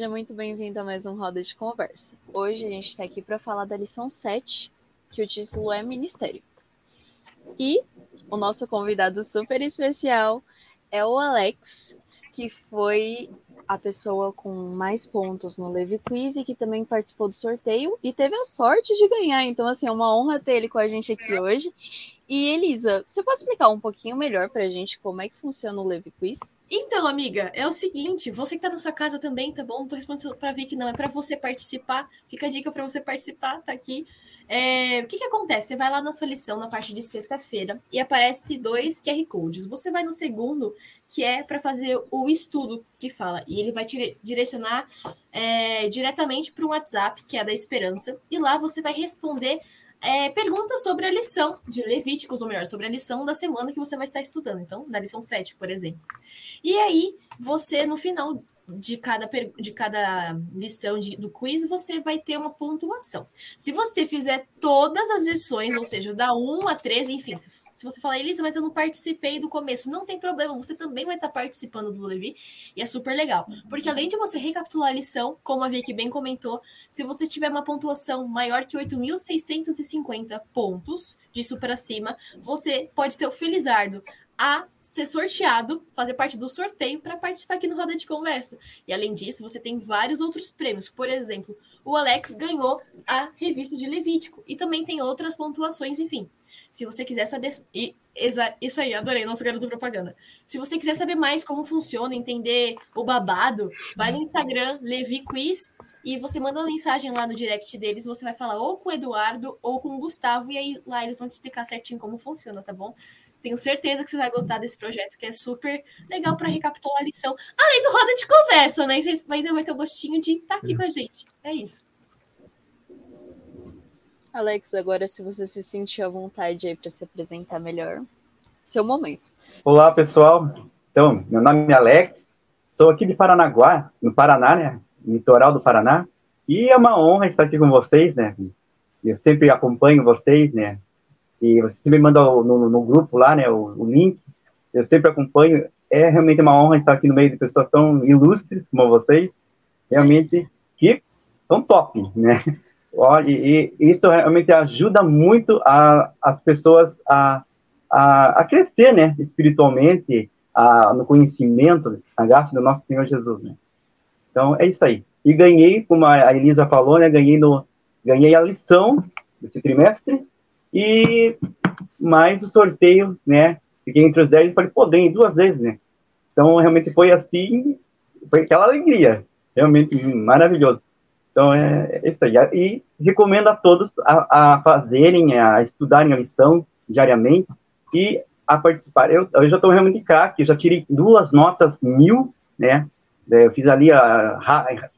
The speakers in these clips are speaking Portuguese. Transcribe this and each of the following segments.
Seja muito bem-vindo a mais um Roda de Conversa. Hoje a gente está aqui para falar da lição 7, que o título é Ministério. E o nosso convidado super especial é o Alex, que foi a pessoa com mais pontos no Levi Quiz e que também participou do sorteio e teve a sorte de ganhar. Então, assim, é uma honra ter ele com a gente aqui hoje. E Elisa, você pode explicar um pouquinho melhor para a gente como é que funciona o Levi Quiz? Então, amiga, é o seguinte, você que tá na sua casa também, tá bom? Não tô respondendo para ver que não, é para você participar. Fica a dica para você participar, tá aqui. É, o que, que acontece? Você vai lá na sua lição, na parte de sexta-feira, e aparece dois QR Codes. Você vai no segundo, que é para fazer o estudo que fala, e ele vai te direcionar é, diretamente para um WhatsApp, que é da Esperança, e lá você vai responder é, perguntas sobre a lição de Levíticos, ou melhor, sobre a lição da semana que você vai estar estudando. Então, na lição 7, por exemplo. E aí, você, no final de cada, de cada lição de, do quiz, você vai ter uma pontuação. Se você fizer todas as lições, ou seja, da 1 a 13, enfim, se, se você falar, Elisa, mas eu não participei do começo, não tem problema, você também vai estar participando do Levi, e é super legal. Porque além de você recapitular a lição, como a Vicky bem comentou, se você tiver uma pontuação maior que 8.650 pontos, disso para cima, você pode ser o Felizardo a ser sorteado, fazer parte do sorteio para participar aqui no Roda de Conversa. E além disso, você tem vários outros prêmios. Por exemplo, o Alex ganhou a revista de Levítico e também tem outras pontuações, enfim. Se você quiser saber. E, exa, isso aí, adorei, nosso garoto propaganda. Se você quiser saber mais como funciona, entender o babado, vai no Instagram, Levi Quiz, e você manda uma mensagem lá no direct deles, você vai falar ou com o Eduardo ou com o Gustavo, e aí lá eles vão te explicar certinho como funciona, tá bom? Tenho certeza que você vai gostar desse projeto, que é super legal para recapitular a lição. Além do roda de conversa, né? Você ainda vai ter o gostinho de estar tá aqui com a gente. É isso. Alex, agora se você se sentir à vontade aí para se apresentar melhor, seu momento. Olá, pessoal. Então, meu nome é Alex, sou aqui de Paranaguá, no Paraná, né? Litoral do Paraná. E é uma honra estar aqui com vocês, né? Eu sempre acompanho vocês, né? E você me manda no, no, grupo lá, né, o, o, link. Eu sempre acompanho. É realmente uma honra estar aqui no meio de pessoas tão ilustres como vocês. Realmente que são top, né? Olha, e, isso realmente ajuda muito a, as pessoas a, a, a crescer, né, espiritualmente, a, no conhecimento, a graça do nosso Senhor Jesus, né? Então, é isso aí. E ganhei, como a Elisa falou, né, ganhei, no, ganhei a lição desse trimestre, e mais o sorteio, né? Fiquei entre os 10 e falei, pô, ganhei duas vezes, né? Então, realmente foi assim, foi aquela alegria, realmente maravilhoso. Então, é, é isso aí. E recomendo a todos a, a, fazerem, a estudarem a lição diariamente e a participar. Eu, eu já estou realmente craque, já tirei duas notas mil, né? É, eu fiz ali, a,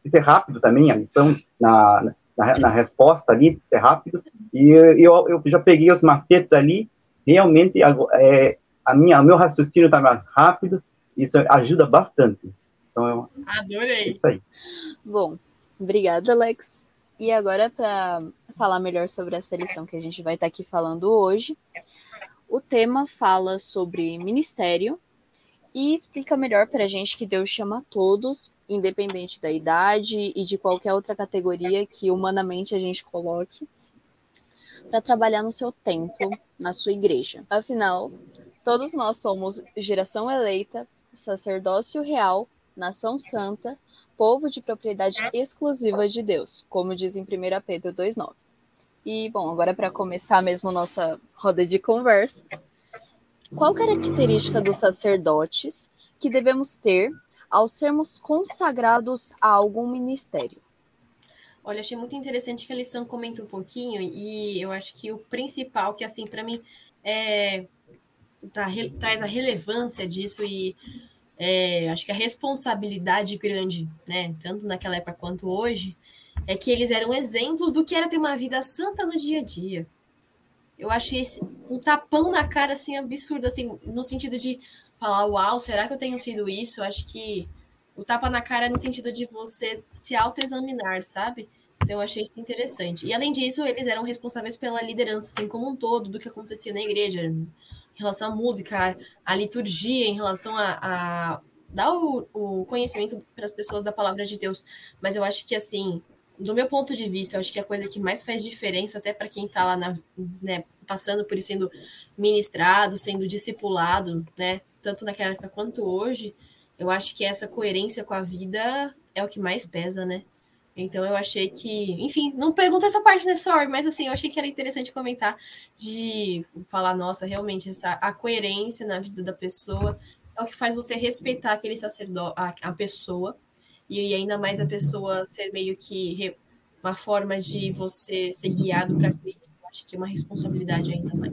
fiz rápido também a lição na, na, na resposta ali, é rápido. E eu, eu já peguei os macetes ali, realmente é, a minha, o meu raciocínio está mais rápido, isso ajuda bastante. Então, eu, Adorei. É isso aí. Bom, obrigada, Alex. E agora, para falar melhor sobre essa lição que a gente vai estar tá aqui falando hoje, o tema fala sobre ministério e explica melhor para a gente que Deus chama todos, independente da idade e de qualquer outra categoria que humanamente a gente coloque, para trabalhar no seu templo, na sua igreja. Afinal, todos nós somos geração eleita, sacerdócio real, nação santa, povo de propriedade exclusiva de Deus, como diz em 1 Pedro 2,9. E, bom, agora para começar mesmo nossa roda de conversa, qual característica dos sacerdotes que devemos ter ao sermos consagrados a algum ministério? Olha, achei muito interessante que a lição comenta um pouquinho e eu acho que o principal, que assim, para mim, é, tá, re, traz a relevância disso e é, acho que a responsabilidade grande, né, tanto naquela época quanto hoje, é que eles eram exemplos do que era ter uma vida santa no dia a dia. Eu achei esse, um tapão na cara, assim, absurdo, assim, no sentido de falar, uau, será que eu tenho sido isso? Acho que o tapa na cara no sentido de você se autoexaminar, sabe? Então eu achei isso interessante. E além disso, eles eram responsáveis pela liderança, assim, como um todo, do que acontecia na igreja, em relação à música, à liturgia, em relação a, a dar o, o conhecimento para as pessoas da palavra de Deus. Mas eu acho que, assim, do meu ponto de vista, eu acho que a coisa que mais faz diferença, até para quem está lá na, né, passando por sendo ministrado, sendo discipulado, né, tanto naquela época quanto hoje, eu acho que essa coerência com a vida é o que mais pesa, né? Então eu achei que, enfim, não pergunta essa parte, né, sorry, mas assim, eu achei que era interessante comentar de falar, nossa, realmente essa a coerência na vida da pessoa é o que faz você respeitar aquele sacerdote, a, a pessoa, e ainda mais a pessoa ser meio que re, uma forma de você ser guiado para Cristo. Acho que é uma responsabilidade ainda mais.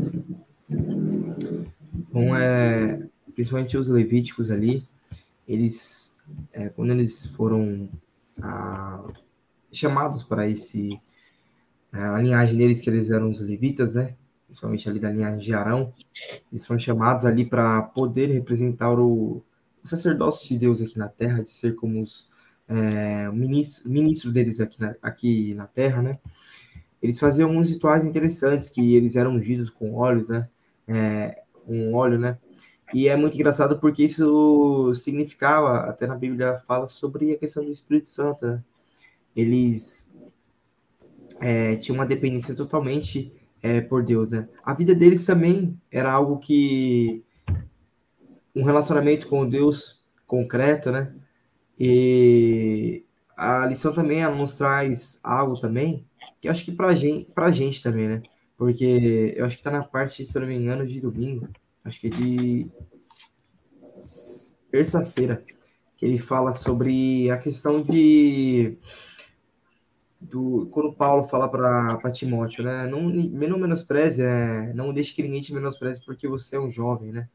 Bom, é, principalmente os levíticos ali, eles, é, quando eles foram a, chamados para esse a linhagem deles que eles eram os levitas, né? Principalmente ali da linhagem de Arão, eles foram chamados ali para poder representar o, o, sacerdócio de Deus aqui na Terra, de ser como os é, ministro, deles aqui na, aqui na Terra, né? Eles faziam alguns rituais interessantes que eles eram ungidos com óleos, né? É, um óleo, né? E é muito engraçado porque isso significava, até na Bíblia fala sobre a questão do Espírito Santo, né? eles é, tinham uma dependência totalmente é, por Deus, né? A vida deles também era algo que um relacionamento com Deus concreto, né? E a lição também ela nos traz algo também que acho que para gente, pra gente também, né? Porque eu acho que tá na parte, se eu não me engano, de domingo, acho que é de terça-feira, que ele fala sobre a questão de do, quando Paulo fala para Timóteo, né? Não, não menospreze, é, não deixe que ninguém te menospreze porque você é um jovem, né?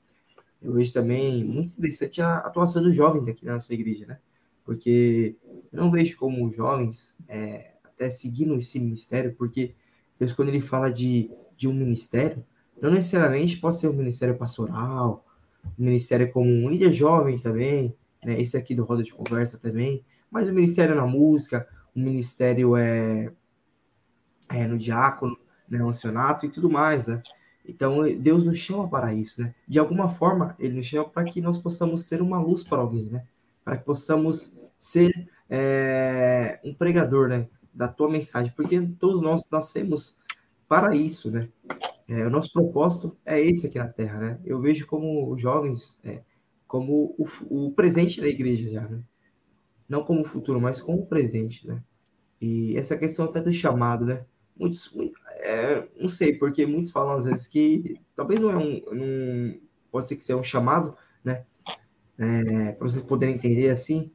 Eu vejo também muito interessante a atuação dos jovens aqui na nossa igreja, né? Porque eu não vejo como os jovens é, até seguindo esse ministério, porque Deus, quando ele fala de, de um ministério, não necessariamente pode ser um ministério pastoral, um ministério como um líder jovem também, né? Esse aqui do Roda de Conversa também, mas o um ministério na música, o ministério é, é no diácono, né, o ancianato e tudo mais, né? Então, Deus nos chama para isso, né? De alguma forma, Ele nos chama para que nós possamos ser uma luz para alguém, né? Para que possamos ser é, um pregador, né? Da tua mensagem, porque todos nós nascemos para isso, né? É, o nosso propósito é esse aqui na Terra, né? Eu vejo como jovens, é, como o, o presente da igreja já, né? não como o futuro, mas como o presente, né? E essa questão até do chamado, né? Muitos, é, não sei, porque muitos falam às vezes que talvez não é um, um pode ser que seja um chamado, né? É, para vocês poderem entender assim,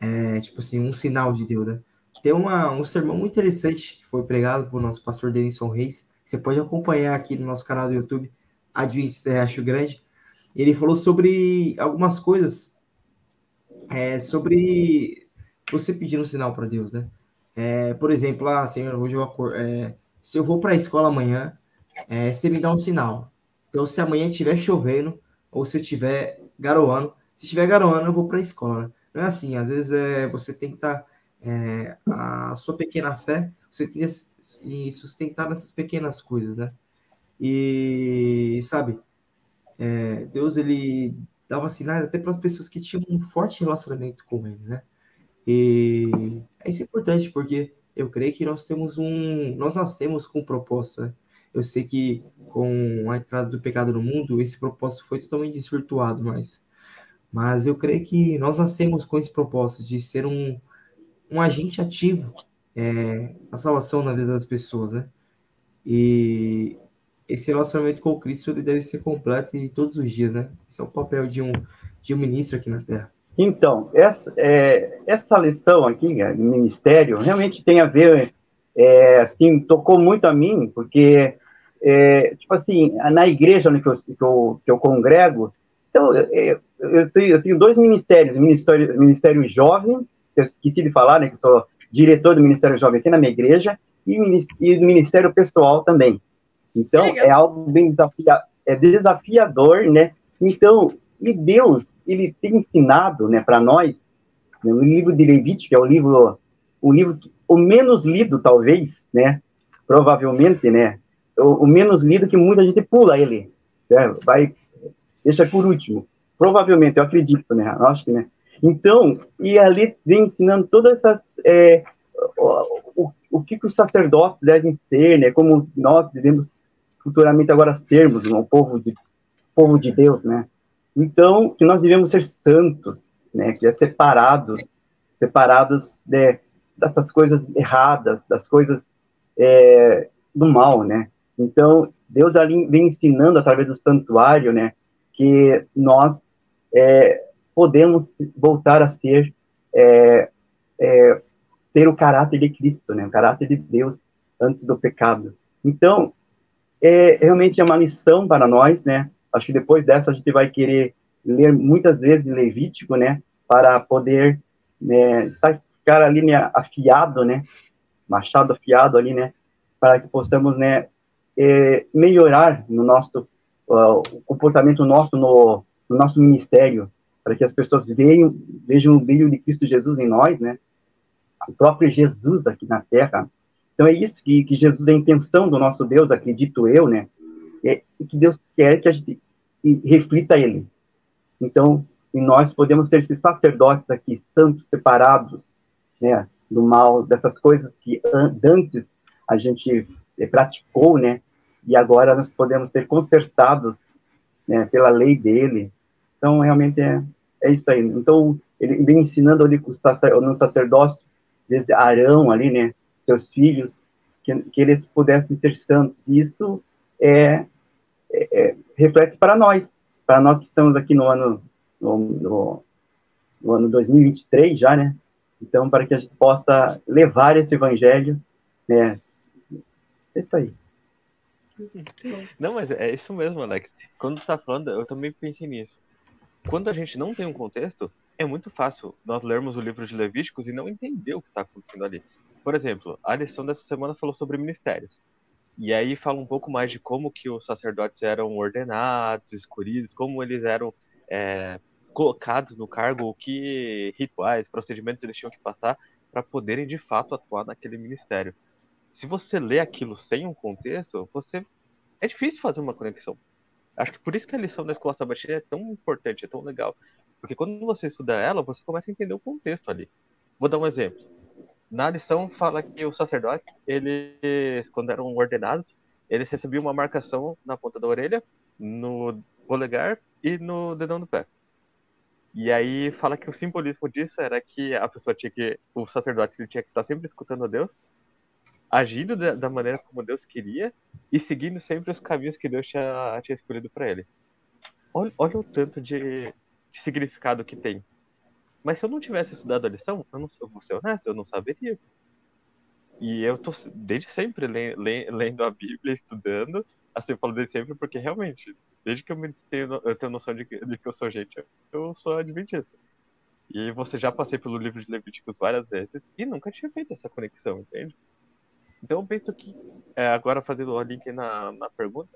é, tipo assim, um sinal de Deus, né? Tem uma, um sermão muito interessante que foi pregado por nosso pastor Denison Reis, você pode acompanhar aqui no nosso canal do YouTube, Adventista Acho Grande. Ele falou sobre algumas coisas é sobre você pedir um sinal para Deus, né? É, por exemplo, ah, Senhor, hoje eu acordo, é, se eu vou para a escola amanhã, é, você me dá um sinal. Então, se amanhã estiver chovendo ou se estiver garoando, se estiver garoando, eu vou para a escola. Não é assim, às vezes é, você tem que estar, tá, é, a sua pequena fé, você tem que se sustentar nessas pequenas coisas, né? E, sabe, é, Deus, ele dava sinais até para as pessoas que tinham um forte relacionamento com ele, né? E isso é importante porque eu creio que nós temos um, nós nascemos com um propósito, né? Eu sei que com a entrada do pecado no mundo, esse propósito foi totalmente desvirtuado, mas, mas eu creio que nós nascemos com esse propósito de ser um, um agente ativo é, a salvação na vida das pessoas, né? E esse relacionamento com Cristo ele deve ser completo e todos os dias, né? Esse é o papel de um, de um ministro aqui na Terra. Então, essa, é, essa lição aqui, né, ministério, realmente tem a ver, é, assim, tocou muito a mim, porque, é, tipo assim, na igreja onde que eu, que eu, que eu congrego, então, é, eu, tenho, eu tenho dois ministérios, ministério, ministério jovem, que eu esqueci de falar, né, que sou diretor do Ministério Jovem aqui na minha igreja, e, e do Ministério Pessoal também. Então, é algo bem desafia é desafiador, né? Então, e Deus, ele tem ensinado, né, para nós, né, no livro de Levítico, que é o livro, o livro o menos lido, talvez, né? Provavelmente, né? O, o menos lido que muita gente pula ele, né? vai, deixa por último. Provavelmente, eu acredito, né? Acho que, né? Então, e ali vem ensinando todas essas. É, o, o, que, que os sacerdotes devem ser, né? Como nós devemos futuramente agora sermos um povo de, povo de Deus, né? Então, que nós devemos ser santos, né? Que é separados, separados de, dessas coisas erradas, das coisas é, do mal, né? Então, Deus ali vem ensinando através do santuário, né? Que nós é, podemos voltar a ser é, é, ter o caráter de Cristo, né? O caráter de Deus antes do pecado. Então, é realmente é uma lição para nós, né? Acho que depois dessa a gente vai querer ler muitas vezes Levítico, né? Para poder né, estar ficar ali né, afiado, né? Machado afiado ali, né? Para que possamos, né? É, melhorar no nosso uh, o comportamento nosso no, no nosso ministério, para que as pessoas vejam, vejam o brilho de Cristo Jesus em nós, né? O próprio Jesus aqui na Terra. Então é isso que, que Jesus é a intenção do nosso Deus, acredito eu, né? É, que Deus quer que a gente reflita Ele. Então, e nós podemos ser esses sacerdotes aqui, santos, separados, né? Do mal, dessas coisas que antes a gente é, praticou, né? E agora nós podemos ser consertados né, pela lei dele. Então, realmente é, é isso aí. Então, ele vem ensinando ali no sacerdócio, desde Arão ali, né, seus filhos, que, que eles pudessem ser santos. E isso é, é, é, reflete para nós, para nós que estamos aqui no ano, no, no, no ano 2023 já, né? Então, para que a gente possa levar esse evangelho, né? É isso aí. Não, mas é isso mesmo, Alex. Quando você está falando, eu também pensei nisso quando a gente não tem um contexto, é muito fácil nós lermos o livro de Levíticos e não entender o que está acontecendo ali. Por exemplo, a lição dessa semana falou sobre ministérios. E aí fala um pouco mais de como que os sacerdotes eram ordenados, escolhidos, como eles eram é, colocados no cargo, que rituais, procedimentos eles tinham que passar para poderem de fato atuar naquele ministério. Se você lê aquilo sem um contexto, você é difícil fazer uma conexão. Acho que por isso que a lição da escola sabatina é tão importante, é tão legal. Porque quando você estuda ela, você começa a entender o contexto ali. Vou dar um exemplo. Na lição fala que os sacerdotes, eles, quando eram ordenados, eles recebiam uma marcação na ponta da orelha, no polegar e no dedão do pé. E aí fala que o simbolismo disso era que a pessoa tinha que, o sacerdote tinha que estar sempre escutando a Deus agindo da, maneira como Deus queria e seguindo sempre os caminhos que Deus tinha, tinha escolhido para ele. Olha, olha, o tanto de, de, significado que tem. Mas se eu não tivesse estudado a lição, eu, não, eu vou ser honesto, eu não saberia. E eu tô desde sempre le, le, lendo a Bíblia, estudando. Assim, eu falo desde sempre porque realmente, desde que eu me tenho, eu tenho noção de que, de que eu sou gente, eu sou adventista. E você já passei pelo livro de Levíticos várias vezes e nunca tinha feito essa conexão, entende? Então eu penso que, é, agora fazendo o link na, na pergunta,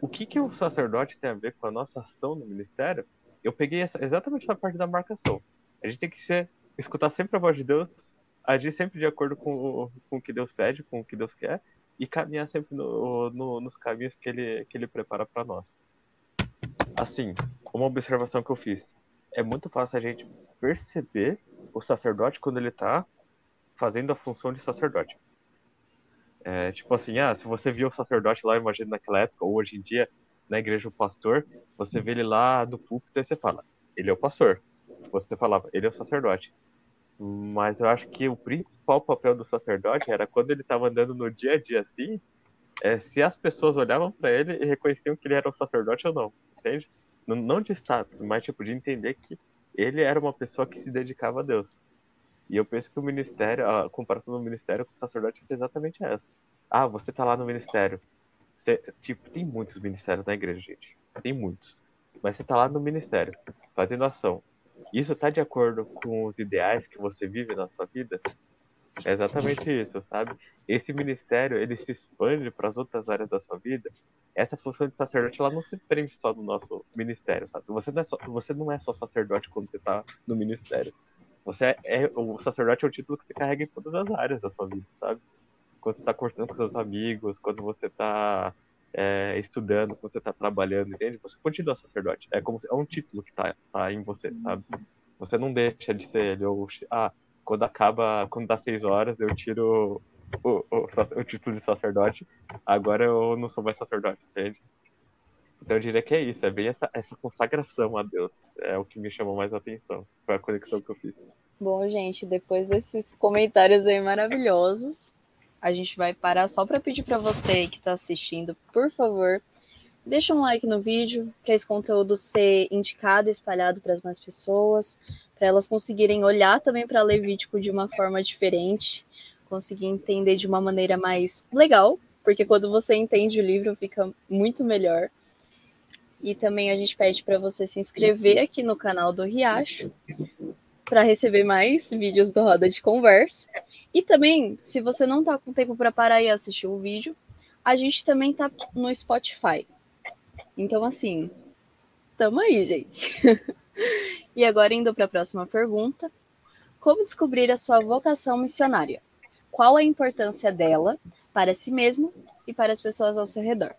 o que, que o sacerdote tem a ver com a nossa ação no ministério? Eu peguei essa, exatamente na parte da marcação. A gente tem que ser, escutar sempre a voz de Deus, agir sempre de acordo com, o, com o que Deus pede, com o que Deus quer, e caminhar sempre no, no, nos caminhos que Ele, que ele prepara para nós. Assim, uma observação que eu fiz. É muito fácil a gente perceber o sacerdote quando ele está fazendo a função de sacerdote. É, tipo assim, ah, se você viu o sacerdote lá, imagina naquela época, ou hoje em dia, na igreja o pastor, você vê ele lá no púlpito e você fala, ele é o pastor. Você falava, ele é o sacerdote. Mas eu acho que o principal papel do sacerdote era quando ele estava andando no dia a dia assim, é, se as pessoas olhavam para ele e reconheciam que ele era um sacerdote ou não, entende? Não, não de status, mas tipo de entender que ele era uma pessoa que se dedicava a Deus. E eu penso que o ministério, a comparação do ministério com o sacerdote é exatamente essa. Ah, você tá lá no ministério. Tipo, tem muitos ministérios na igreja, gente. Tem muitos. Mas você tá lá no ministério, fazendo ação. Isso tá de acordo com os ideais que você vive na sua vida? É exatamente isso, sabe? Esse ministério, ele se expande para as outras áreas da sua vida. Essa função de sacerdote, ela não se prende só no nosso ministério, sabe? Você não é só, você não é só sacerdote quando você está no ministério. Você é, é, o sacerdote é o título que você carrega em todas as áreas da sua vida, sabe? Quando você está conversando com seus amigos, quando você está é, estudando, quando você está trabalhando, entende? Você continua sacerdote. É como é um título que está tá em você, sabe? Você não deixa de ser ele. Ou, ah, quando acaba, quando dá seis horas, eu tiro o, o, o título de sacerdote. Agora eu não sou mais sacerdote, entende? Então eu diria que é isso, é bem essa, essa consagração a Deus. É o que me chamou mais a atenção. Foi a conexão que eu fiz. Bom, gente, depois desses comentários aí maravilhosos, a gente vai parar só para pedir para você que está assistindo, por favor, deixa um like no vídeo para esse conteúdo ser indicado e espalhado para as mais pessoas, para elas conseguirem olhar também para Levítico de uma forma diferente, conseguir entender de uma maneira mais legal, porque quando você entende o livro fica muito melhor. E também a gente pede para você se inscrever aqui no canal do Riacho para receber mais vídeos do Roda de Conversa. E também, se você não está com tempo para parar e assistir o vídeo, a gente também está no Spotify. Então, assim, tamo aí, gente. e agora, indo para a próxima pergunta: Como descobrir a sua vocação missionária? Qual a importância dela para si mesmo e para as pessoas ao seu redor?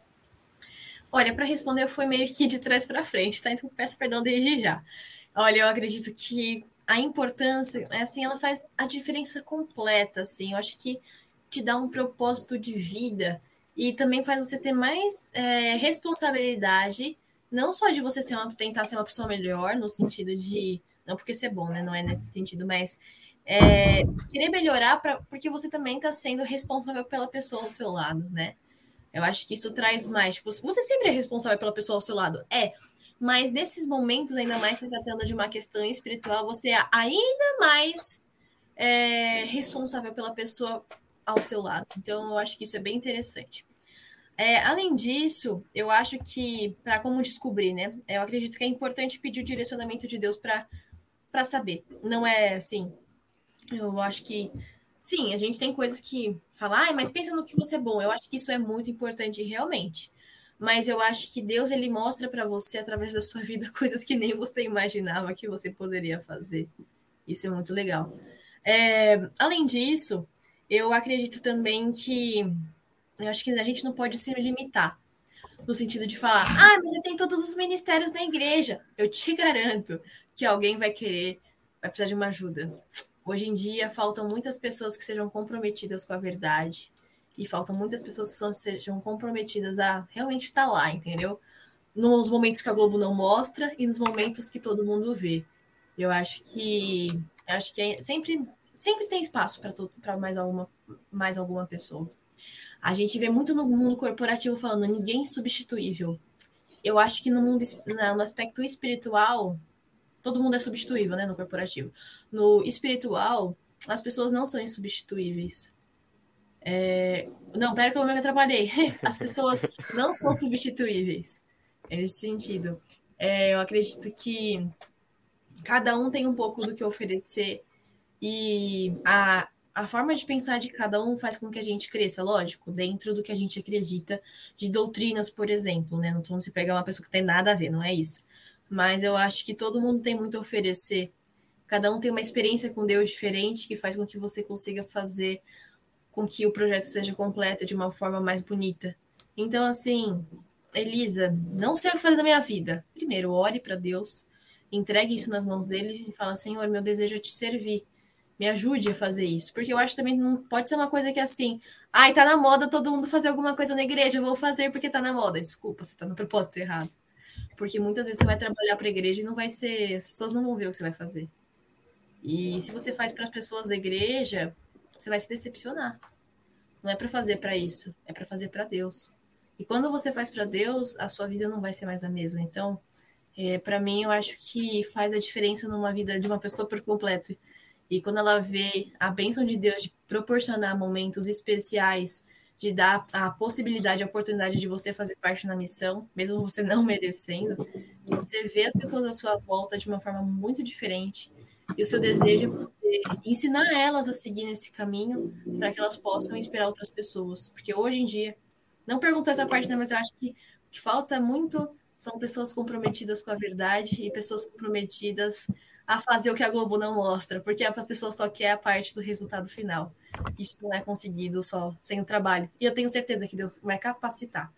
Olha, para responder, foi meio que de trás para frente, tá? Então peço perdão desde já. Olha, eu acredito que a importância, é assim, ela faz a diferença completa, assim. Eu acho que te dá um propósito de vida e também faz você ter mais é, responsabilidade, não só de você ser uma, tentar ser uma pessoa melhor, no sentido de. Não porque ser bom, né? Não é nesse sentido, mas é, querer melhorar pra, porque você também está sendo responsável pela pessoa ao seu lado, né? Eu acho que isso traz mais. Tipo, você sempre é responsável pela pessoa ao seu lado. É. Mas nesses momentos, ainda mais se tratando de uma questão espiritual, você é ainda mais é, responsável pela pessoa ao seu lado. Então, eu acho que isso é bem interessante. É, além disso, eu acho que, para como descobrir, né? Eu acredito que é importante pedir o direcionamento de Deus para saber. Não é assim. Eu acho que Sim, a gente tem coisas que falar, ah, mas pensa no que você é bom. Eu acho que isso é muito importante realmente. Mas eu acho que Deus ele mostra para você através da sua vida coisas que nem você imaginava que você poderia fazer. Isso é muito legal. É, além disso, eu acredito também que eu acho que a gente não pode se limitar no sentido de falar, ah, mas já tem todos os ministérios na igreja. Eu te garanto que alguém vai querer, vai precisar de uma ajuda. Hoje em dia, faltam muitas pessoas que sejam comprometidas com a verdade e faltam muitas pessoas que são, sejam comprometidas a realmente estar lá, entendeu? Nos momentos que a Globo não mostra e nos momentos que todo mundo vê. Eu acho que acho que é, sempre sempre tem espaço para mais alguma mais alguma pessoa. A gente vê muito no mundo corporativo falando ninguém substituível. Eu acho que no mundo no aspecto espiritual todo mundo é substituível, né, no corporativo. No espiritual, as pessoas não são insubstituíveis. É... Não, pera que eu me atrapalhei. As pessoas não são substituíveis. Nesse sentido. É, eu acredito que cada um tem um pouco do que oferecer e a, a forma de pensar de cada um faz com que a gente cresça, lógico, dentro do que a gente acredita de doutrinas, por exemplo, né? Não se pegar uma pessoa que tem nada a ver, não é isso mas eu acho que todo mundo tem muito a oferecer. Cada um tem uma experiência com Deus diferente que faz com que você consiga fazer com que o projeto seja completo de uma forma mais bonita. Então, assim, Elisa, não sei o que fazer da minha vida. Primeiro, ore para Deus, entregue isso nas mãos dele e fala: Senhor, meu desejo é te servir. Me ajude a fazer isso. Porque eu acho também não pode ser uma coisa que é assim, ai, tá na moda todo mundo fazer alguma coisa na igreja, eu vou fazer porque tá na moda. Desculpa, você tá no propósito errado. Porque muitas vezes você vai trabalhar para a igreja e não vai ser. As pessoas não vão ver o que você vai fazer. E se você faz para as pessoas da igreja, você vai se decepcionar. Não é para fazer para isso, é para fazer para Deus. E quando você faz para Deus, a sua vida não vai ser mais a mesma. Então, é, para mim, eu acho que faz a diferença numa vida de uma pessoa por completo. E quando ela vê a bênção de Deus de proporcionar momentos especiais de dar a possibilidade, a oportunidade de você fazer parte na missão, mesmo você não merecendo, você vê as pessoas à sua volta de uma forma muito diferente e o seu desejo é ensinar elas a seguir nesse caminho para que elas possam inspirar outras pessoas. Porque hoje em dia, não pergunto essa parte, né, mas eu acho que o que falta muito são pessoas comprometidas com a verdade e pessoas comprometidas a fazer o que a Globo não mostra, porque a pessoa só quer a parte do resultado final. Isso não é conseguido só sem o trabalho. E eu tenho certeza que Deus vai capacitar,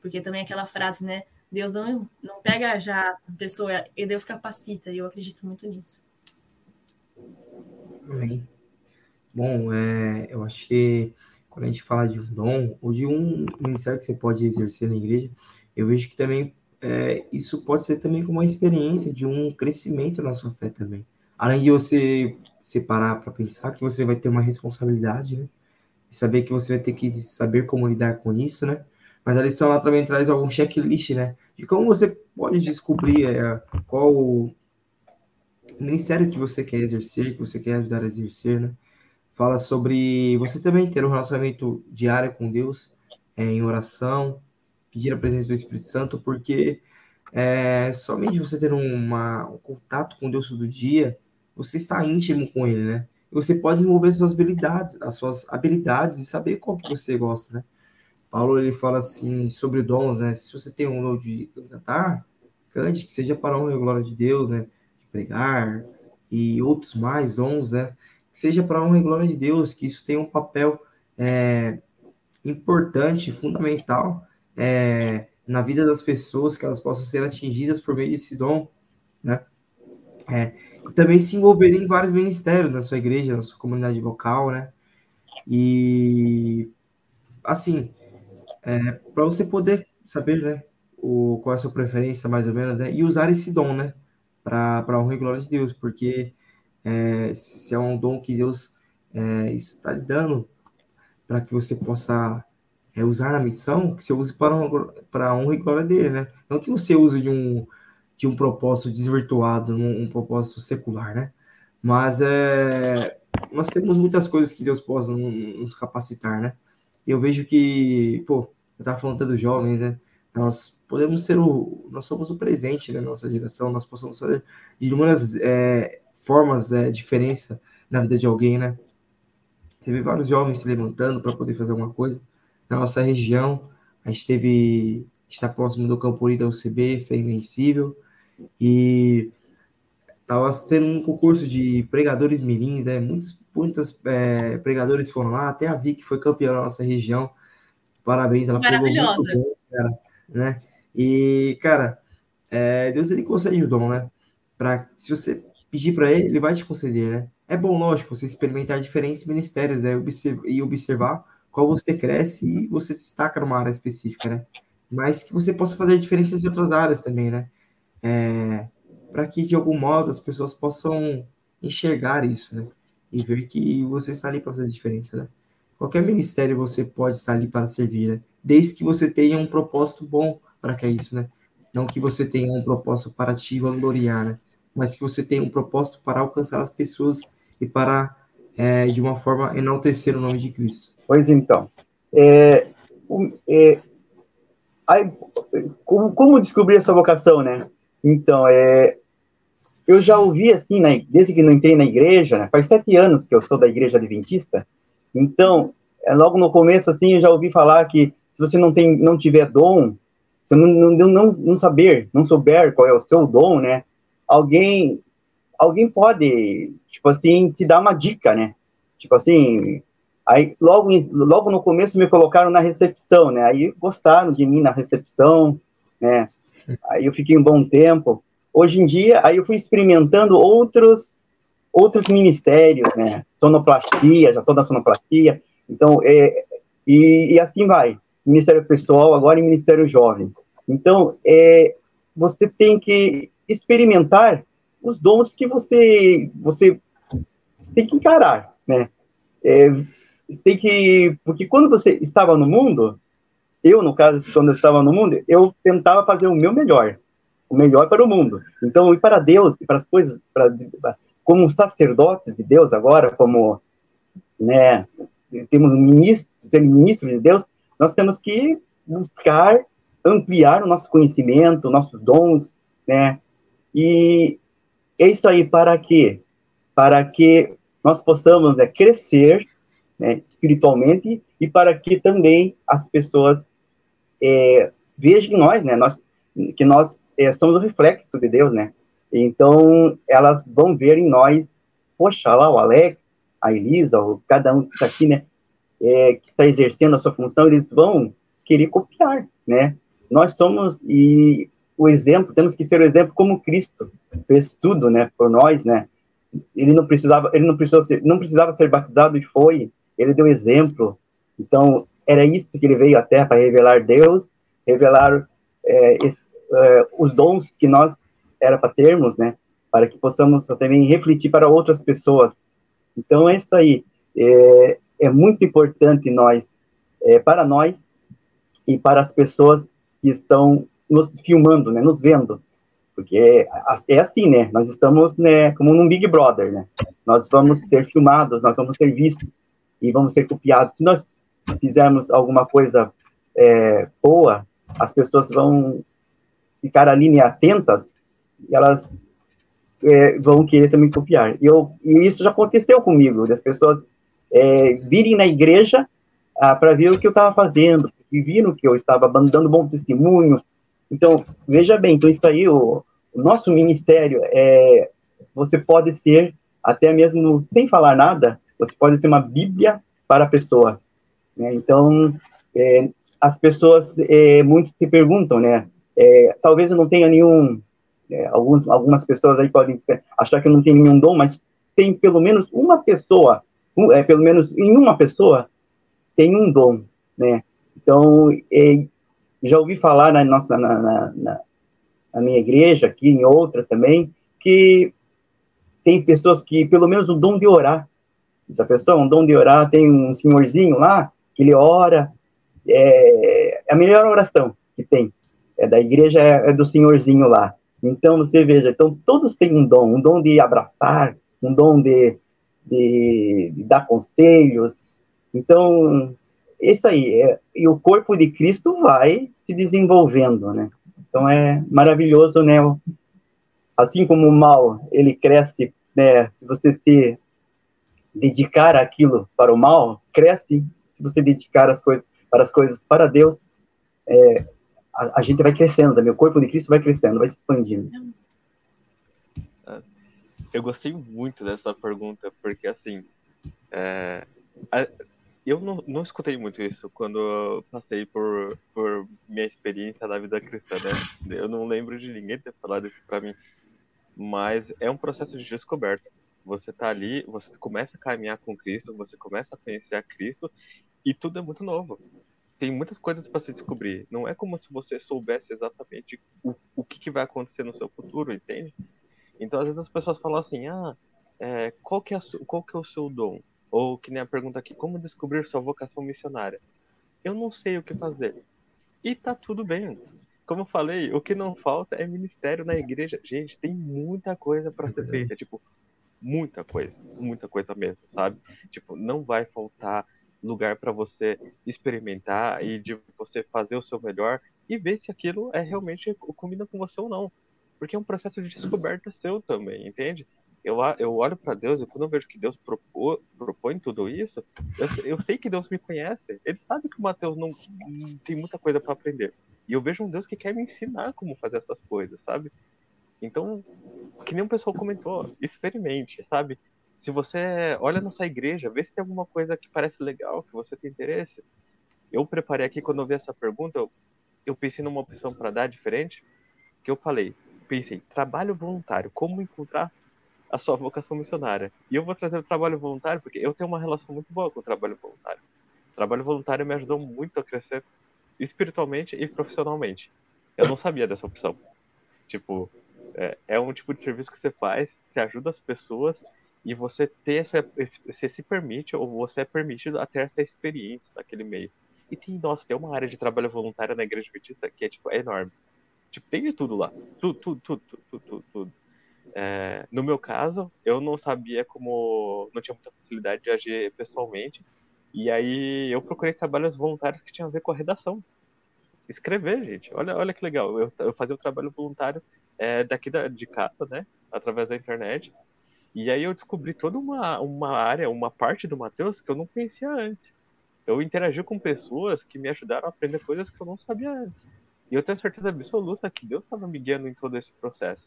porque também aquela frase, né? Deus não, não pega já a pessoa e Deus capacita, e eu acredito muito nisso. Amém. Bom, é, eu acho que quando a gente fala de um dom ou de um ministério que você pode exercer na igreja, eu vejo que também é, isso pode ser também como uma experiência de um crescimento na sua fé também. Além de você separar para pensar que você vai ter uma responsabilidade, né? E saber que você vai ter que saber como lidar com isso, né? Mas a lição lá também traz algum checklist, né? De como você pode descobrir é, qual o ministério que você quer exercer, que você quer ajudar a exercer, né? Fala sobre você também ter um relacionamento diário com Deus, é, em oração, pedir a presença do Espírito Santo, porque é, somente você ter uma, um contato com Deus todo dia, você está íntimo com Ele, né? Você pode desenvolver suas habilidades, as suas habilidades e saber qual que você gosta, né? Paulo ele fala assim sobre dons, né? Se você tem um dom de cantar, cante, que seja para a honra e glória de Deus, né? De pregar e outros mais dons, né? Que seja para a honra e glória de Deus, que isso tenha um papel é, importante, fundamental é, na vida das pessoas, que elas possam ser atingidas por meio desse dom, né? É, e também se envolver em vários ministérios na sua igreja, na sua comunidade local, né? E assim, é, para você poder saber, né, o, qual é a sua preferência, mais ou menos, né, e usar esse dom, né, para a honra e glória de Deus, porque é, se é um dom que Deus é, está lhe dando para que você possa é, usar na missão, que você use para, para a honra e glória dele, né, não que você use de um, de um propósito desvirtuado, um, um propósito secular, né, mas é, nós temos muitas coisas que Deus possa nos capacitar, né, eu vejo que, pô, eu tava falando dos jovens, né? Nós podemos ser o. Nós somos o presente da né? nossa geração, nós possamos fazer de inúmeras é, formas é, diferença na vida de alguém, né? Você vê vários jovens se levantando para poder fazer alguma coisa. Na nossa região, a gente teve. está próximo do Campuri da UCB, foi invencível. E Tava tendo um concurso de pregadores mirins, né? Muitos, muitos é, pregadores foram lá, até a Vicky foi campeã da nossa região. Parabéns, ela Maravilhosa. Bem, cara, né? E, cara, é, Deus ele concede o dom, né? Pra, se você pedir para ele, ele vai te conceder, né? É bom, lógico, você experimentar diferentes ministérios né? E observar qual você cresce e você destaca numa área específica, né? Mas que você possa fazer diferenças em outras áreas também, né? É, para que de algum modo as pessoas possam enxergar isso, né? E ver que você está ali para fazer diferença, né? Qualquer ministério você pode estar ali para servir, né? Desde que você tenha um propósito bom para que é isso, né? Não que você tenha um propósito para te vangloriar, né? Mas que você tenha um propósito para alcançar as pessoas e para, é, de uma forma, enaltecer o nome de Cristo. Pois então, é, é, aí, como, como descobrir essa vocação, né? Então, é, eu já ouvi assim, né, desde que não entrei na igreja, né, faz sete anos que eu sou da igreja adventista, então, é, logo no começo, assim, eu já ouvi falar que se você não, tem, não tiver dom, se não, não, não, não saber, não souber qual é o seu dom, né, alguém, alguém pode, tipo assim, te dar uma dica, né, tipo assim, aí logo, logo no começo me colocaram na recepção, né, aí gostaram de mim na recepção, né, Aí eu fiquei um bom tempo. Hoje em dia, aí eu fui experimentando outros outros ministérios, né? Sonoplastia, já estou na sonoplastia. Então, é, e, e, assim vai. Ministério pessoal, agora em Ministério Jovem. Então, é, você tem que experimentar os dons que você, você, tem que encarar, né? É, tem que, porque quando você estava no mundo, eu, no caso, quando eu estava no mundo, eu tentava fazer o meu melhor, o melhor para o mundo. Então, e para Deus, e para as coisas, para, como sacerdotes de Deus agora, como, né, temos ministros, ser ministros de Deus, nós temos que buscar ampliar o nosso conhecimento, nossos dons, né, e é isso aí para quê? Para que nós possamos né, crescer né, espiritualmente e para que também as pessoas é, vejam em nós, né, nós, que nós é, somos o reflexo de Deus, né, então elas vão ver em nós, poxa, lá o Alex, a Elisa, o, cada um que está aqui, né, é, que está exercendo a sua função, eles vão querer copiar, né, nós somos, e o exemplo, temos que ser o exemplo como Cristo fez tudo, né, por nós, né, ele não precisava, ele não precisava ser, não precisava ser batizado e foi. Ele deu exemplo. Então era isso que ele veio à Terra para revelar Deus, revelar é, esse, é, os dons que nós era para termos, né? Para que possamos também refletir para outras pessoas. Então é isso aí. É, é muito importante nós, é, para nós e para as pessoas que estão nos filmando, né? Nos vendo porque é, é, assim, né? Nós estamos, né, como num Big Brother, né? Nós vamos ser filmados, nós vamos ser vistos e vamos ser copiados. Se nós fizermos alguma coisa é, boa, as pessoas vão ficar ali né, atentas e elas é, vão querer também copiar. E, eu, e isso já aconteceu comigo, das pessoas é, virem na igreja ah, para ver o que eu estava fazendo, e viram que eu estava dando bom testemunho. Então, veja bem, então isso aí, o, o nosso ministério é, você pode ser até mesmo sem falar nada, você pode ser uma Bíblia para a pessoa. Né? Então, é, as pessoas é, muito se perguntam, né? É, talvez eu não tenha nenhum, é, alguns, algumas pessoas aí podem achar que eu não tenho nenhum dom, mas tem pelo menos uma pessoa, um, é, pelo menos em uma pessoa tem um dom, né? Então, é, já ouvi falar na nossa na, na, na, na minha igreja, aqui em outras também, que tem pessoas que, pelo menos, o dom de orar. Essa pessoa, um dom de orar, tem um senhorzinho lá, que ele ora, é, é a melhor oração que tem. É da igreja, é, é do senhorzinho lá. Então, você veja, então, todos têm um dom, um dom de abraçar, um dom de, de, de dar conselhos. Então, isso aí. É, e o corpo de Cristo vai se desenvolvendo, né? Então é maravilhoso, né? Assim como o mal, ele cresce, né? Se você se dedicar aquilo para o mal, cresce. Se você dedicar as coisas para as coisas para Deus, é, a, a, gente vai crescendo, o corpo de Cristo vai crescendo, vai se expandindo. Eu gostei muito dessa pergunta, porque assim, é, a, eu não, não escutei muito isso quando passei por, por minha experiência da vida cristã, né? Eu não lembro de ninguém ter falado isso para mim. Mas é um processo de descoberta. Você tá ali, você começa a caminhar com Cristo, você começa a conhecer a Cristo e tudo é muito novo. Tem muitas coisas para se descobrir. Não é como se você soubesse exatamente o, o que, que vai acontecer no seu futuro, entende? Então, às vezes as pessoas falam assim: ah, é, qual, que é, qual que é o seu dom? Ou que nem a pergunta aqui, como descobrir sua vocação missionária? Eu não sei o que fazer. E tá tudo bem. Como eu falei, o que não falta é ministério na igreja. Gente, tem muita coisa para ser feita, tipo, muita coisa, muita coisa mesmo, sabe? Tipo, não vai faltar lugar para você experimentar e de você fazer o seu melhor e ver se aquilo é realmente combina com você ou não. Porque é um processo de descoberta seu também, entende? eu, eu olho para Deus e quando eu vejo que Deus propô, propõe tudo isso, eu, eu, sei que Deus me conhece. Ele sabe que o Mateus não, não tem muita coisa para aprender. E eu vejo um Deus que quer me ensinar como fazer essas coisas, sabe? Então, que nem o pessoal comentou, experimente, sabe? Se você olha na sua igreja, vê se tem alguma coisa que parece legal, que você tem interesse. Eu preparei aqui, quando eu vi essa pergunta, eu, eu pensei numa opção para dar diferente, que eu falei, pensei, trabalho voluntário, como encontrar a sua vocação missionária. E eu vou trazer o trabalho voluntário porque eu tenho uma relação muito boa com o trabalho voluntário. O trabalho voluntário me ajudou muito a crescer espiritualmente e profissionalmente. Eu não sabia dessa opção. Tipo, é, é um tipo de serviço que você faz, você ajuda as pessoas e você ter essa, você se permite ou você é permitido a ter essa experiência naquele meio. E tem, nossa, tem uma área de trabalho voluntário na igreja adventista que é tipo é enorme. Tipo, tem de tudo lá. Tudo, tudo, tudo, tudo, tudo, tudo. É, no meu caso, eu não sabia como. não tinha muita facilidade de agir pessoalmente. E aí eu procurei trabalhos voluntários que tinham a ver com a redação. Escrever, gente. Olha, olha que legal. Eu, eu fazia o trabalho voluntário é, daqui da, de casa, né? Através da internet. E aí eu descobri toda uma, uma área, uma parte do Matheus que eu não conhecia antes. Eu interagi com pessoas que me ajudaram a aprender coisas que eu não sabia antes. E eu tenho certeza absoluta que Deus estava me guiando em todo esse processo.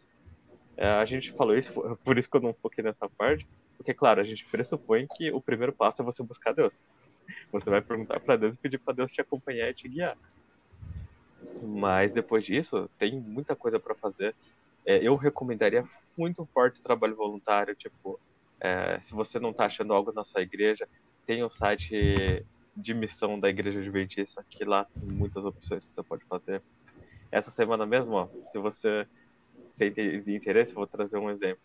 É, a gente falou isso, por isso que eu não foquei nessa parte, porque, claro, a gente pressupõe que o primeiro passo é você buscar Deus. Você vai perguntar para Deus e pedir para Deus te acompanhar e te guiar. Mas depois disso, tem muita coisa para fazer. é, eu recomendaria muito forte o trabalho voluntário. Tipo, é, se você não está achando algo na sua igreja, tem o site de missão da Igreja Adventista, que lá tem muitas opções que você pode fazer. Essa semana mesmo, ó, se você tem interesse, vou trazer um exemplo.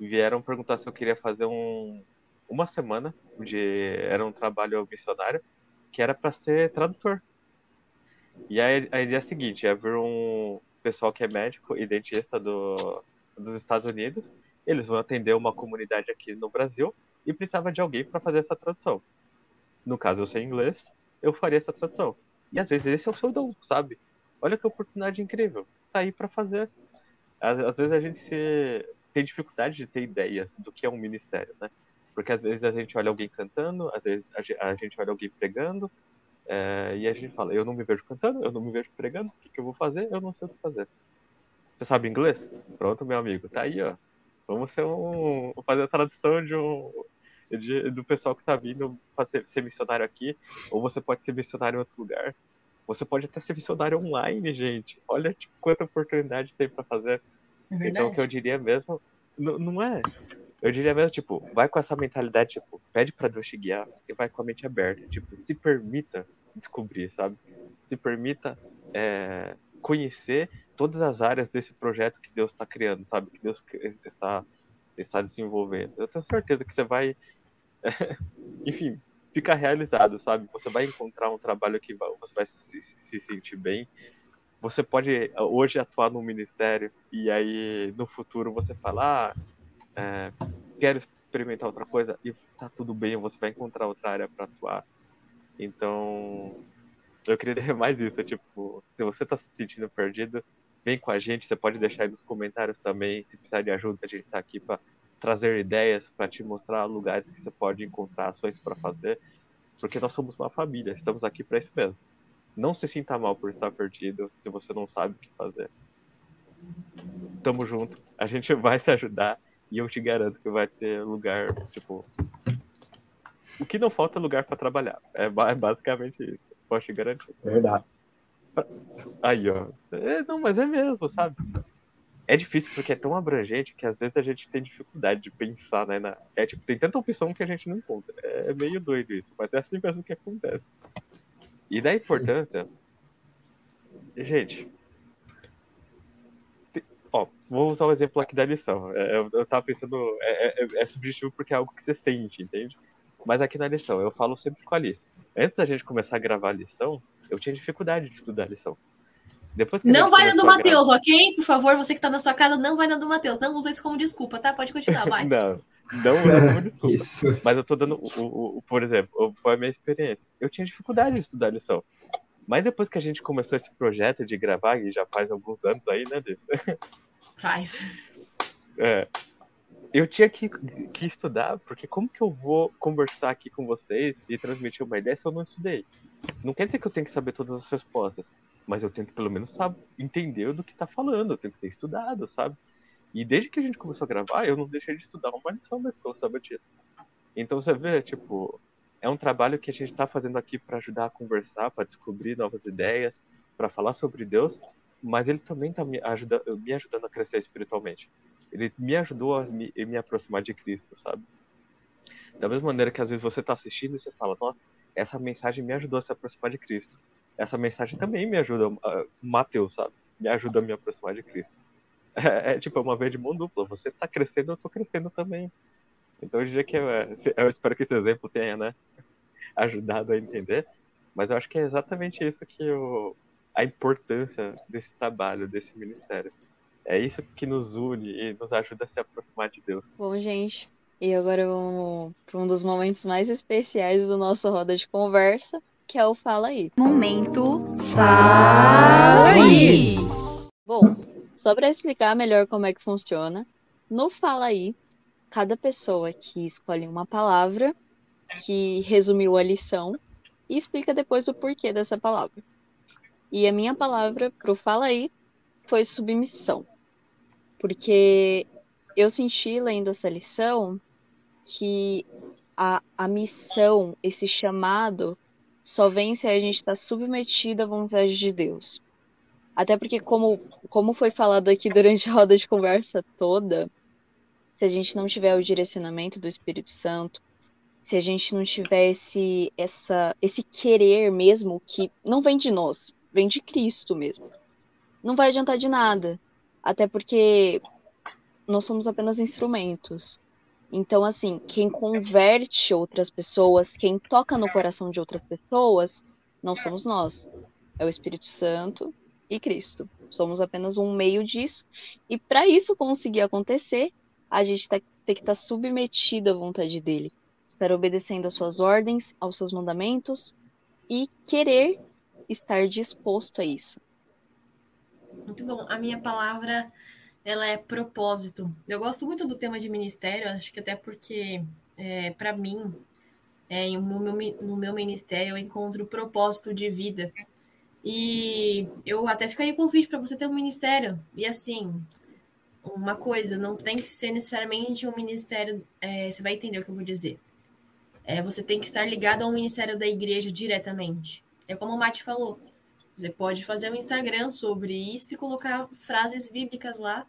Vieram perguntar se eu queria fazer um, uma semana de era um trabalho missionário que era para ser tradutor. E aí a ideia é a seguinte, é vir um pessoal que é médico e dentista do, dos Estados Unidos, eles vão atender uma comunidade aqui no Brasil e precisava de alguém para fazer essa tradução. No caso, eu sei inglês, eu faria essa tradução. E às vezes esse é o seu dom, sabe? Olha que oportunidade incrível. Tá aí para fazer. Às, às, vezes a gente se... tem dificuldade de ter ideias do que é um ministério, né? Porque às vezes a gente olha alguém cantando, às vezes a gente olha alguém pregando, é, e a gente fala, eu não me vejo cantando, eu não me vejo pregando, o que, eu vou fazer? Eu não sei o que fazer. Você sabe inglês? Pronto, meu amigo, tá aí, ó. Vamos ser um, fazer a tradução de um, de, do pessoal que está vindo para ser, ser, missionário aqui, ou você pode ser missionário em outro lugar. Você pode até ser missionário online, gente. Olha tipo, quanta oportunidade tem para fazer. É então, o que eu diria mesmo, não é. Eu diria mesmo, tipo, vai com essa mentalidade, tipo, pede para Deus te guiar e vai com a mente aberta. Tipo, se permita descobrir, sabe? Se permita é, conhecer todas as áreas desse projeto que Deus está criando, sabe? Que Deus está, está desenvolvendo. Eu tenho certeza que você vai enfim, fica realizado, sabe? Você vai encontrar um trabalho que você vai se, se sentir bem. Você pode hoje atuar no ministério e aí no futuro você falar, ah, é, quero experimentar outra coisa e tá tudo bem, você vai encontrar outra área para atuar. Então, eu queria dizer mais isso, tipo, se você tá se sentindo perdido, vem com a gente, você pode deixar aí nos comentários também, se precisar de ajuda, a gente tá aqui para trazer ideias, para te mostrar lugares que você pode encontrar ações para fazer, porque nós somos uma família, estamos aqui para isso mesmo. Não se sinta mal por estar perdido se você não sabe o que fazer. Tamo junto, a gente vai te ajudar e eu te garanto que vai ter lugar, tipo. O que não falta é lugar para trabalhar. É, é basicamente isso. Posso te garantir. Verdade. Aí, ó. É, não, mas é mesmo, sabe? é difícil porque é tão abrangente que às vezes a gente tem dificuldade de pensar, né? Na... É tipo, tem tanta opção que a gente não encontra. É meio doido isso, mas é assim mesmo que acontece. E da importância. Gente. Vou usar o um exemplo aqui da lição. É, eu, eu tava pensando. É, é, é, subjetivo porque é algo que você sente, entende? Mas aqui na lição, eu falo sempre com a Alice. Antes da gente começar a gravar a lição, eu tinha dificuldade de estudar a lição não vai na do Matheus, ok? Por favor, você que está na sua casa, não vai na do Matheus. Não usa isso como desculpa, tá? Pode continuar, vai. não, não é como desculpa. isso. Mas eu estou dando, o, o, o, por exemplo, foi a minha experiência. Eu tinha dificuldade de estudar lição. Mas depois que a gente começou esse projeto de gravar, e já faz alguns anos aí, né, disso? Faz. É, eu tinha que, que estudar, porque como que eu vou conversar aqui com vocês e transmitir uma ideia se eu não estudei? Não quer dizer que eu tenho que saber todas as respostas, mas eu tenho que pelo menos sabe, entender do que está falando, eu tenho que ter estudado, sabe? E desde que a gente começou a gravar, eu não deixei de estudar uma lição da escola sabatina. Então você vê, tipo, é um trabalho que a gente está fazendo aqui para ajudar a conversar, para descobrir novas ideias, para falar sobre Deus, mas ele também está me, ajuda, me ajudando a crescer espiritualmente. Ele me ajudou a me, a me aproximar de Cristo, sabe? Da mesma maneira que às vezes você está assistindo e você fala, nossa, essa mensagem me ajudou a se aproximar de Cristo essa mensagem também me ajuda, uh, Mateus, sabe? Me ajuda a me aproximar de Cristo. É, é tipo, é uma vez de mão dupla. Você está crescendo, eu estou crescendo também. Então, eu diria que eu, eu espero que esse exemplo tenha, né, ajudado a entender. Mas eu acho que é exatamente isso que eu, a importância desse trabalho, desse ministério. É isso que nos une e nos ajuda a se aproximar de Deus. Bom, gente, e agora vamos para um dos momentos mais especiais do nosso roda de conversa, que é o Fala Aí. Momento Fala Aí! Bom, só para explicar melhor como é que funciona, no Fala Aí, cada pessoa que escolhe uma palavra que resumiu a lição e explica depois o porquê dessa palavra. E a minha palavra pro Fala Aí foi submissão. Porque eu senti lendo essa lição que a, a missão, esse chamado, só vem se a gente está submetido à vontade de Deus. Até porque, como, como foi falado aqui durante a roda de conversa toda, se a gente não tiver o direcionamento do Espírito Santo, se a gente não tiver esse, essa, esse querer mesmo que não vem de nós, vem de Cristo mesmo, não vai adiantar de nada. Até porque nós somos apenas instrumentos. Então, assim, quem converte outras pessoas, quem toca no coração de outras pessoas, não somos nós. É o Espírito Santo e Cristo. Somos apenas um meio disso. E para isso conseguir acontecer, a gente tá, tem que estar tá submetido à vontade dele. Estar obedecendo às suas ordens, aos seus mandamentos e querer estar disposto a isso. Muito bom. A minha palavra ela é propósito. Eu gosto muito do tema de ministério, acho que até porque, é, para mim, é, no, meu, no meu ministério, eu encontro propósito de vida. E eu até aí o convite para você ter um ministério. E assim, uma coisa, não tem que ser necessariamente um ministério, é, você vai entender o que eu vou dizer. É, você tem que estar ligado ao ministério da igreja diretamente. É como o Mate falou. Você pode fazer um Instagram sobre isso e colocar frases bíblicas lá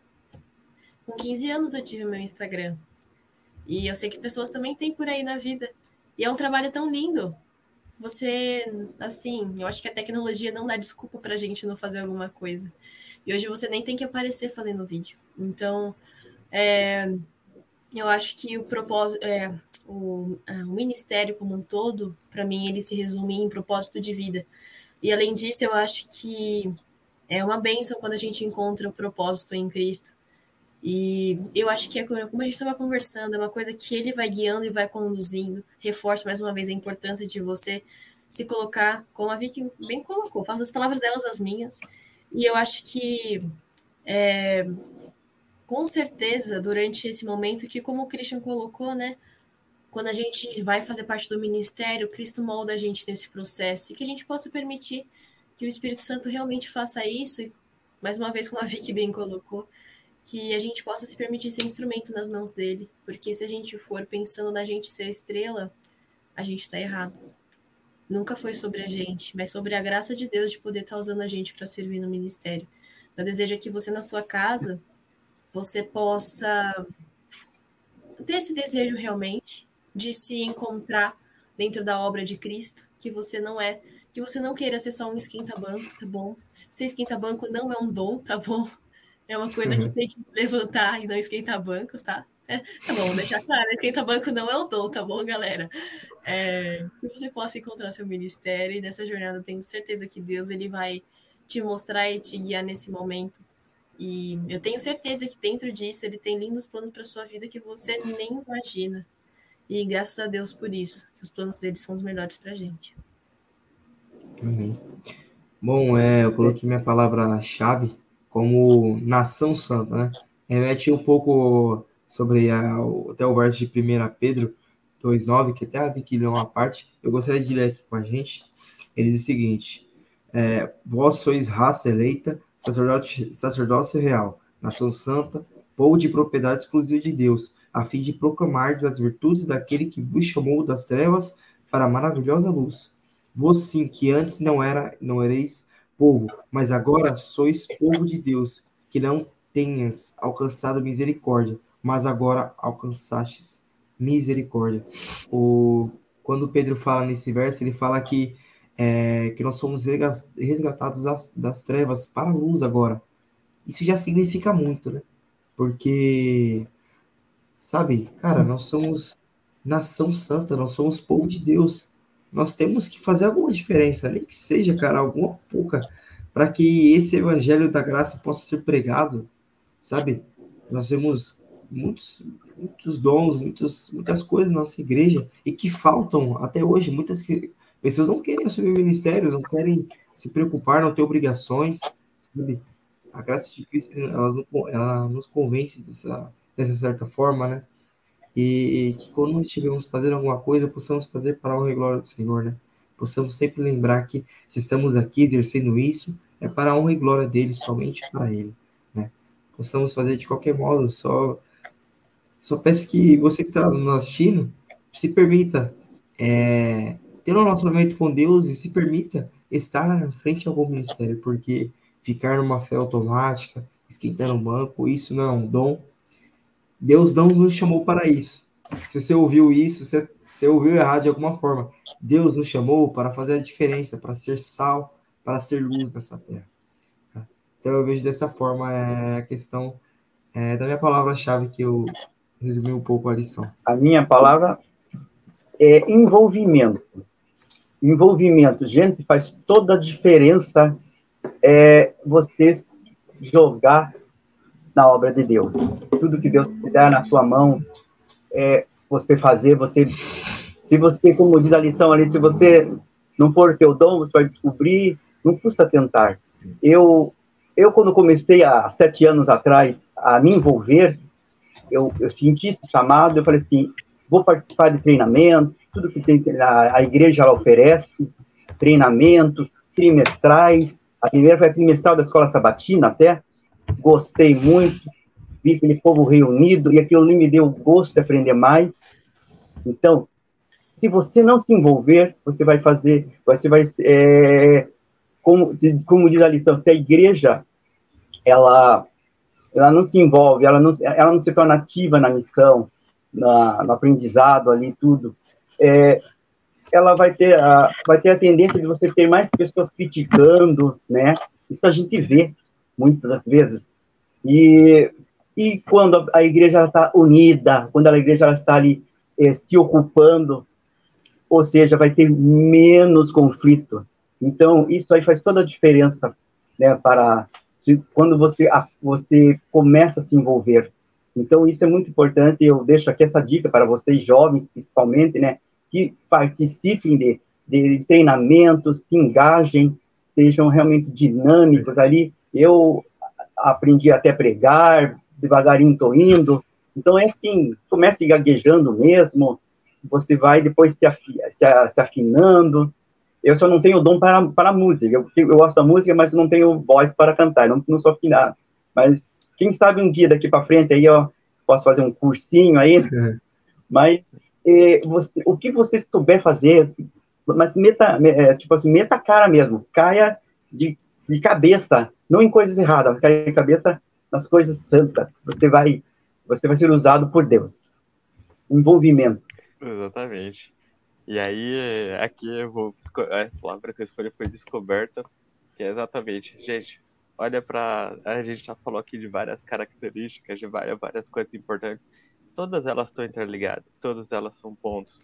com 15 anos eu tive meu Instagram. E eu sei que pessoas também têm por aí na vida. E é um trabalho tão lindo. Você, assim, eu acho que a tecnologia não dá desculpa pra gente não fazer alguma coisa. E hoje você nem tem que aparecer fazendo vídeo. Então, é, eu acho que o propósito, é, o, o ministério como um todo, para mim, ele se resume em propósito de vida. E além disso, eu acho que é uma bênção quando a gente encontra o propósito em Cristo. E eu acho que é como a gente estava conversando, é uma coisa que ele vai guiando e vai conduzindo. Reforço mais uma vez a importância de você se colocar, como a Vicky bem colocou, faço as palavras delas as minhas. E eu acho que, é, com certeza, durante esse momento, que como o Christian colocou, né? Quando a gente vai fazer parte do ministério, Cristo molda a gente nesse processo e que a gente possa permitir que o Espírito Santo realmente faça isso. E, mais uma vez, como a Vicky bem colocou, que a gente possa se permitir ser instrumento nas mãos dele, porque se a gente for pensando na gente ser estrela, a gente está errado. Nunca foi sobre a gente, mas sobre a graça de Deus de poder estar tá usando a gente para servir no ministério. Eu desejo que você na sua casa você possa ter esse desejo realmente de se encontrar dentro da obra de Cristo, que você não é, que você não queira ser só um esquenta-banco, tá bom? Ser esquenta-banco não é um dom, tá bom? É uma coisa que tem que levantar e não esquentar bancos, tá? É, tá bom, deixar claro, esquentar banco não é o dom, tá bom, galera? É, que você possa encontrar seu ministério e nessa jornada tenho certeza que Deus ele vai te mostrar e te guiar nesse momento. E eu tenho certeza que dentro disso ele tem lindos planos para sua vida que você nem imagina. E graças a Deus por isso, que os planos dele são os melhores para gente. Amém. Bom, é, eu coloquei minha palavra-chave como nação santa, né? Remete um pouco sobre a, até o verso de 1 Pedro 2,9, que até a Vicky leu uma parte, eu gostaria de ler aqui com a gente. Ele diz o seguinte: é, Vós sois raça eleita, sacerdote, sacerdócio real, nação santa, povo de propriedade exclusiva de Deus, a fim de proclamar as virtudes daquele que vos chamou das trevas para a maravilhosa luz. Vós sim, que antes não era, não ereis povo, mas agora sois povo de Deus, que não tenhas alcançado misericórdia, mas agora alcançastes misericórdia. O, quando Pedro fala nesse verso, ele fala que, é, que nós somos resgatados das, das trevas para a luz agora. Isso já significa muito, né? Porque, sabe, cara, nós somos nação santa, nós somos povo de Deus nós temos que fazer alguma diferença, nem que seja, cara, alguma pouca, para que esse evangelho da graça possa ser pregado, sabe? Nós temos muitos, muitos dons, muitos, muitas coisas na nossa igreja e que faltam até hoje. Muitas que, pessoas não querem assumir ministérios, não querem se preocupar, não ter obrigações, sabe? A graça de Cristo, ela, ela nos convence dessa, dessa certa forma, né? E, e que quando estivermos fazendo alguma coisa, possamos fazer para honra e glória do Senhor, né? Possamos sempre lembrar que se estamos aqui exercendo isso, é para a honra e glória dele, somente para ele, né? Possamos fazer de qualquer modo, só só peço que você que está nos assistindo, se permita é, ter um relacionamento com Deus e se permita estar na frente de algum ministério, porque ficar numa fé automática, esquentando o banco, isso não é um dom. Deus não nos chamou para isso. Se você ouviu isso, você, você ouviu errado de alguma forma. Deus nos chamou para fazer a diferença, para ser sal, para ser luz nessa terra. Então eu vejo dessa forma é, a questão é, da minha palavra-chave que eu resumi um pouco a lição. A minha palavra é envolvimento. Envolvimento, gente, faz toda a diferença é, você jogar na obra de Deus. Tudo que Deus der na sua mão, é, você fazer, você, se você, como diz a lição ali, se você não for teu dom, você vai descobrir, não custa tentar. Eu, eu quando comecei há sete anos atrás a me envolver, eu, eu senti esse chamado, eu falei assim, vou participar de treinamento, tudo que tem, a, a igreja ela oferece, treinamentos trimestrais, a primeira foi a trimestral da escola sabatina até, gostei muito, vi aquele povo reunido e aquilo me deu gosto de aprender mais. Então, se você não se envolver, você vai fazer, você vai, é, como, como diz a lição, se a igreja ela, ela não se envolve, ela não, ela não se torna ativa na missão, na, no aprendizado ali, tudo, é, ela vai ter, a, vai ter a tendência de você ter mais pessoas criticando, né? Isso a gente vê muitas das vezes. E, e quando a igreja está unida, quando a igreja está ali eh, se ocupando, ou seja, vai ter menos conflito. Então, isso aí faz toda a diferença, né, para quando você, você começa a se envolver. Então, isso é muito importante, eu deixo aqui essa dica para vocês, jovens, principalmente, né, que participem de, de treinamentos, se engajem, sejam realmente dinâmicos ali. Eu aprendi até pregar, devagarinho estou indo. Então, é assim, comece gaguejando mesmo, você vai depois se, afi, se, se afinando. Eu só não tenho dom para, para música. Eu, eu gosto da música, mas não tenho voz para cantar, não, não sou afinado. Mas quem sabe um dia daqui para frente aí, ó, posso fazer um cursinho aí. Mas é, você, o que você souber fazer, mas meta, é, tipo assim, meta a cara mesmo, caia de, de cabeça, não em coisas erradas, de cabeça nas coisas santas. Você vai, você vai ser usado por Deus. Envolvimento. Exatamente. E aí, aqui eu vou. A palavra que eu escolhi foi descoberta, que é exatamente, gente, olha para A gente já falou aqui de várias características, de várias, várias coisas importantes todas elas estão interligadas, todas elas são pontos.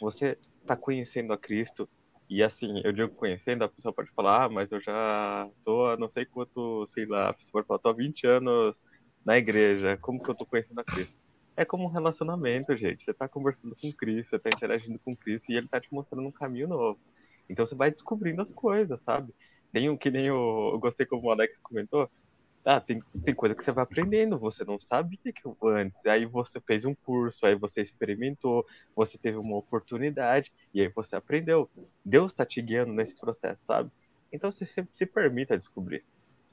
Você está conhecendo a Cristo, e assim, eu digo conhecendo, a pessoa pode falar, ah, mas eu já tô há não sei quanto, sei lá, a pessoa pode falar, tô há 20 anos na igreja, como que eu tô conhecendo a Cristo? É como um relacionamento, gente. Você tá conversando com Cristo, você tá interagindo com Cristo e ele tá te mostrando um caminho novo. Então você vai descobrindo as coisas, sabe? Tem um que nem o. Eu gostei como o Alex comentou, ah, tem, tem coisa que você vai aprendendo, você não sabia que antes, aí você fez um curso, aí você experimentou, você teve uma oportunidade, e aí você aprendeu. Deus está te guiando nesse processo, sabe? Então você se, se permita descobrir.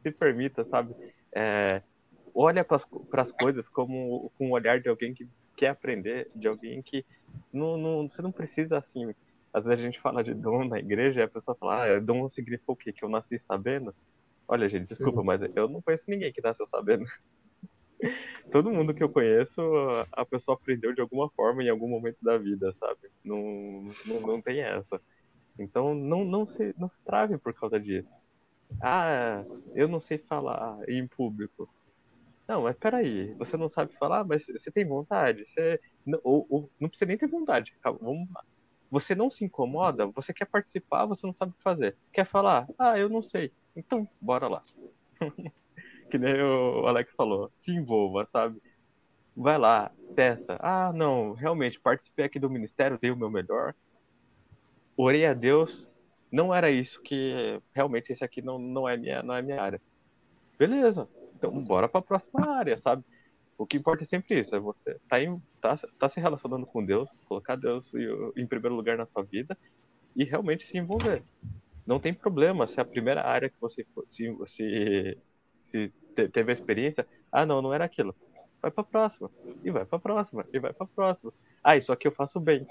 Se permita, sabe? É, olha para as coisas como com o olhar de alguém que quer aprender, de alguém que não, não, você não precisa assim. Às vezes a gente fala de dom na igreja e a pessoa fala, ah, dom significa o quê? Que eu nasci sabendo? Olha, gente, desculpa, mas eu não conheço ninguém que nasceu sabendo. Todo mundo que eu conheço, a pessoa aprendeu de alguma forma em algum momento da vida, sabe? Não, não, não tem essa. Então, não, não, se, não se trave por causa disso. Ah, eu não sei falar em público. Não, mas peraí, você não sabe falar, mas você tem vontade. Você, ou, ou não precisa nem ter vontade. Vamos. Você não se incomoda, você quer participar, você não sabe o que fazer. Quer falar? Ah, eu não sei. Então, bora lá. que nem o Alex falou, se envolva, sabe? Vai lá, testa. Ah, não, realmente, participei aqui do ministério, dei o meu melhor. Orei a Deus, não era isso que realmente esse aqui não, não, é, minha, não é minha área. Beleza, então bora para a próxima área, sabe? O que importa é sempre isso, é você tá, em, tá, tá se relacionando com Deus, colocar Deus em primeiro lugar na sua vida e realmente se envolver não tem problema se a primeira área que você se, se, se teve a experiência, ah não, não era aquilo. Vai para próxima, e vai para próxima, e vai para próxima. Ah, isso aqui eu faço bem,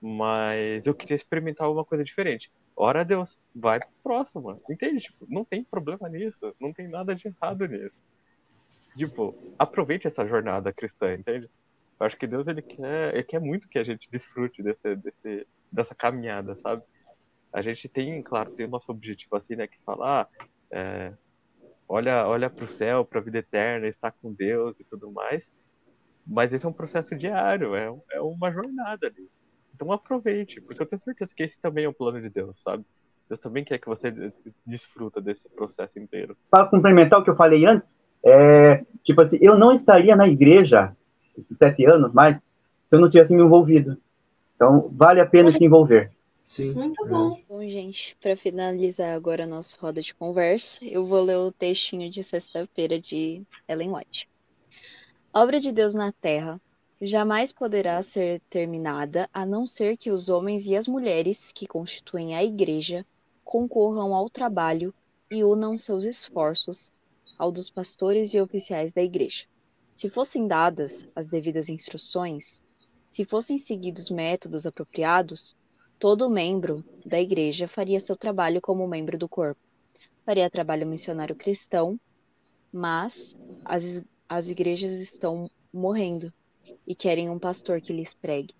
mas eu queria experimentar alguma coisa diferente. ora Deus, vai pro próximo, entende? Tipo, não tem problema nisso, não tem nada de errado nisso. Tipo, aproveite essa jornada cristã, entende? Eu acho que Deus ele quer, ele quer muito que a gente desfrute desse, desse, dessa caminhada, sabe? A gente tem, claro, tem o nosso objetivo assim, né, que falar, ah, é, olha, olha para o céu, para a vida eterna, estar com Deus e tudo mais. Mas esse é um processo diário, é, é uma jornada ali. Então aproveite, porque eu tenho certeza que esse também é o plano de Deus, sabe? Deus também quer que você desfruta desse processo inteiro. Para complementar o que eu falei antes, é, tipo assim, eu não estaria na igreja esses sete anos mais se eu não tivesse me envolvido. Então, vale a pena se envolver. Sim. Muito é. bom. Bom, gente, para finalizar agora a nossa roda de conversa, eu vou ler o textinho de sexta-feira de Ellen White. A obra de Deus na Terra jamais poderá ser terminada a não ser que os homens e as mulheres que constituem a Igreja concorram ao trabalho e unam seus esforços ao dos pastores e oficiais da Igreja. Se fossem dadas as devidas instruções, se fossem seguidos métodos apropriados, todo membro da Igreja faria seu trabalho como membro do corpo. Faria trabalho missionário cristão, mas as, as igrejas estão morrendo e querem um pastor que lhes pregue.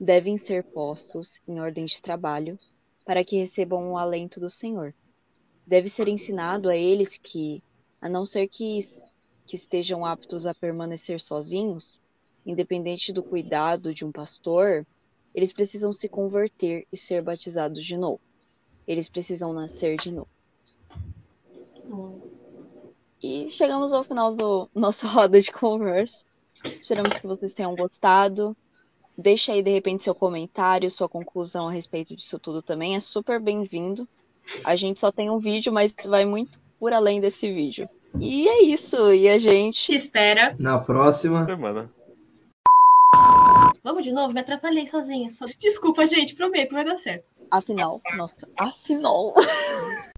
Devem ser postos em ordem de trabalho para que recebam o alento do Senhor. Deve ser ensinado a eles que, a não ser que, que estejam aptos a permanecer sozinhos, independente do cuidado de um pastor, eles precisam se converter e ser batizados de novo. Eles precisam nascer de novo. E chegamos ao final do nosso roda de conversa. Esperamos que vocês tenham gostado. Deixa aí, de repente, seu comentário, sua conclusão a respeito disso tudo também. É super bem-vindo. A gente só tem um vídeo, mas vai muito por além desse vídeo. E é isso. E a gente. Te espera. Na próxima. Semana. Vamos de novo? Me atrapalhei sozinha. Só- Desculpa, gente. Prometo, vai dar certo. Afinal, nossa, afinal.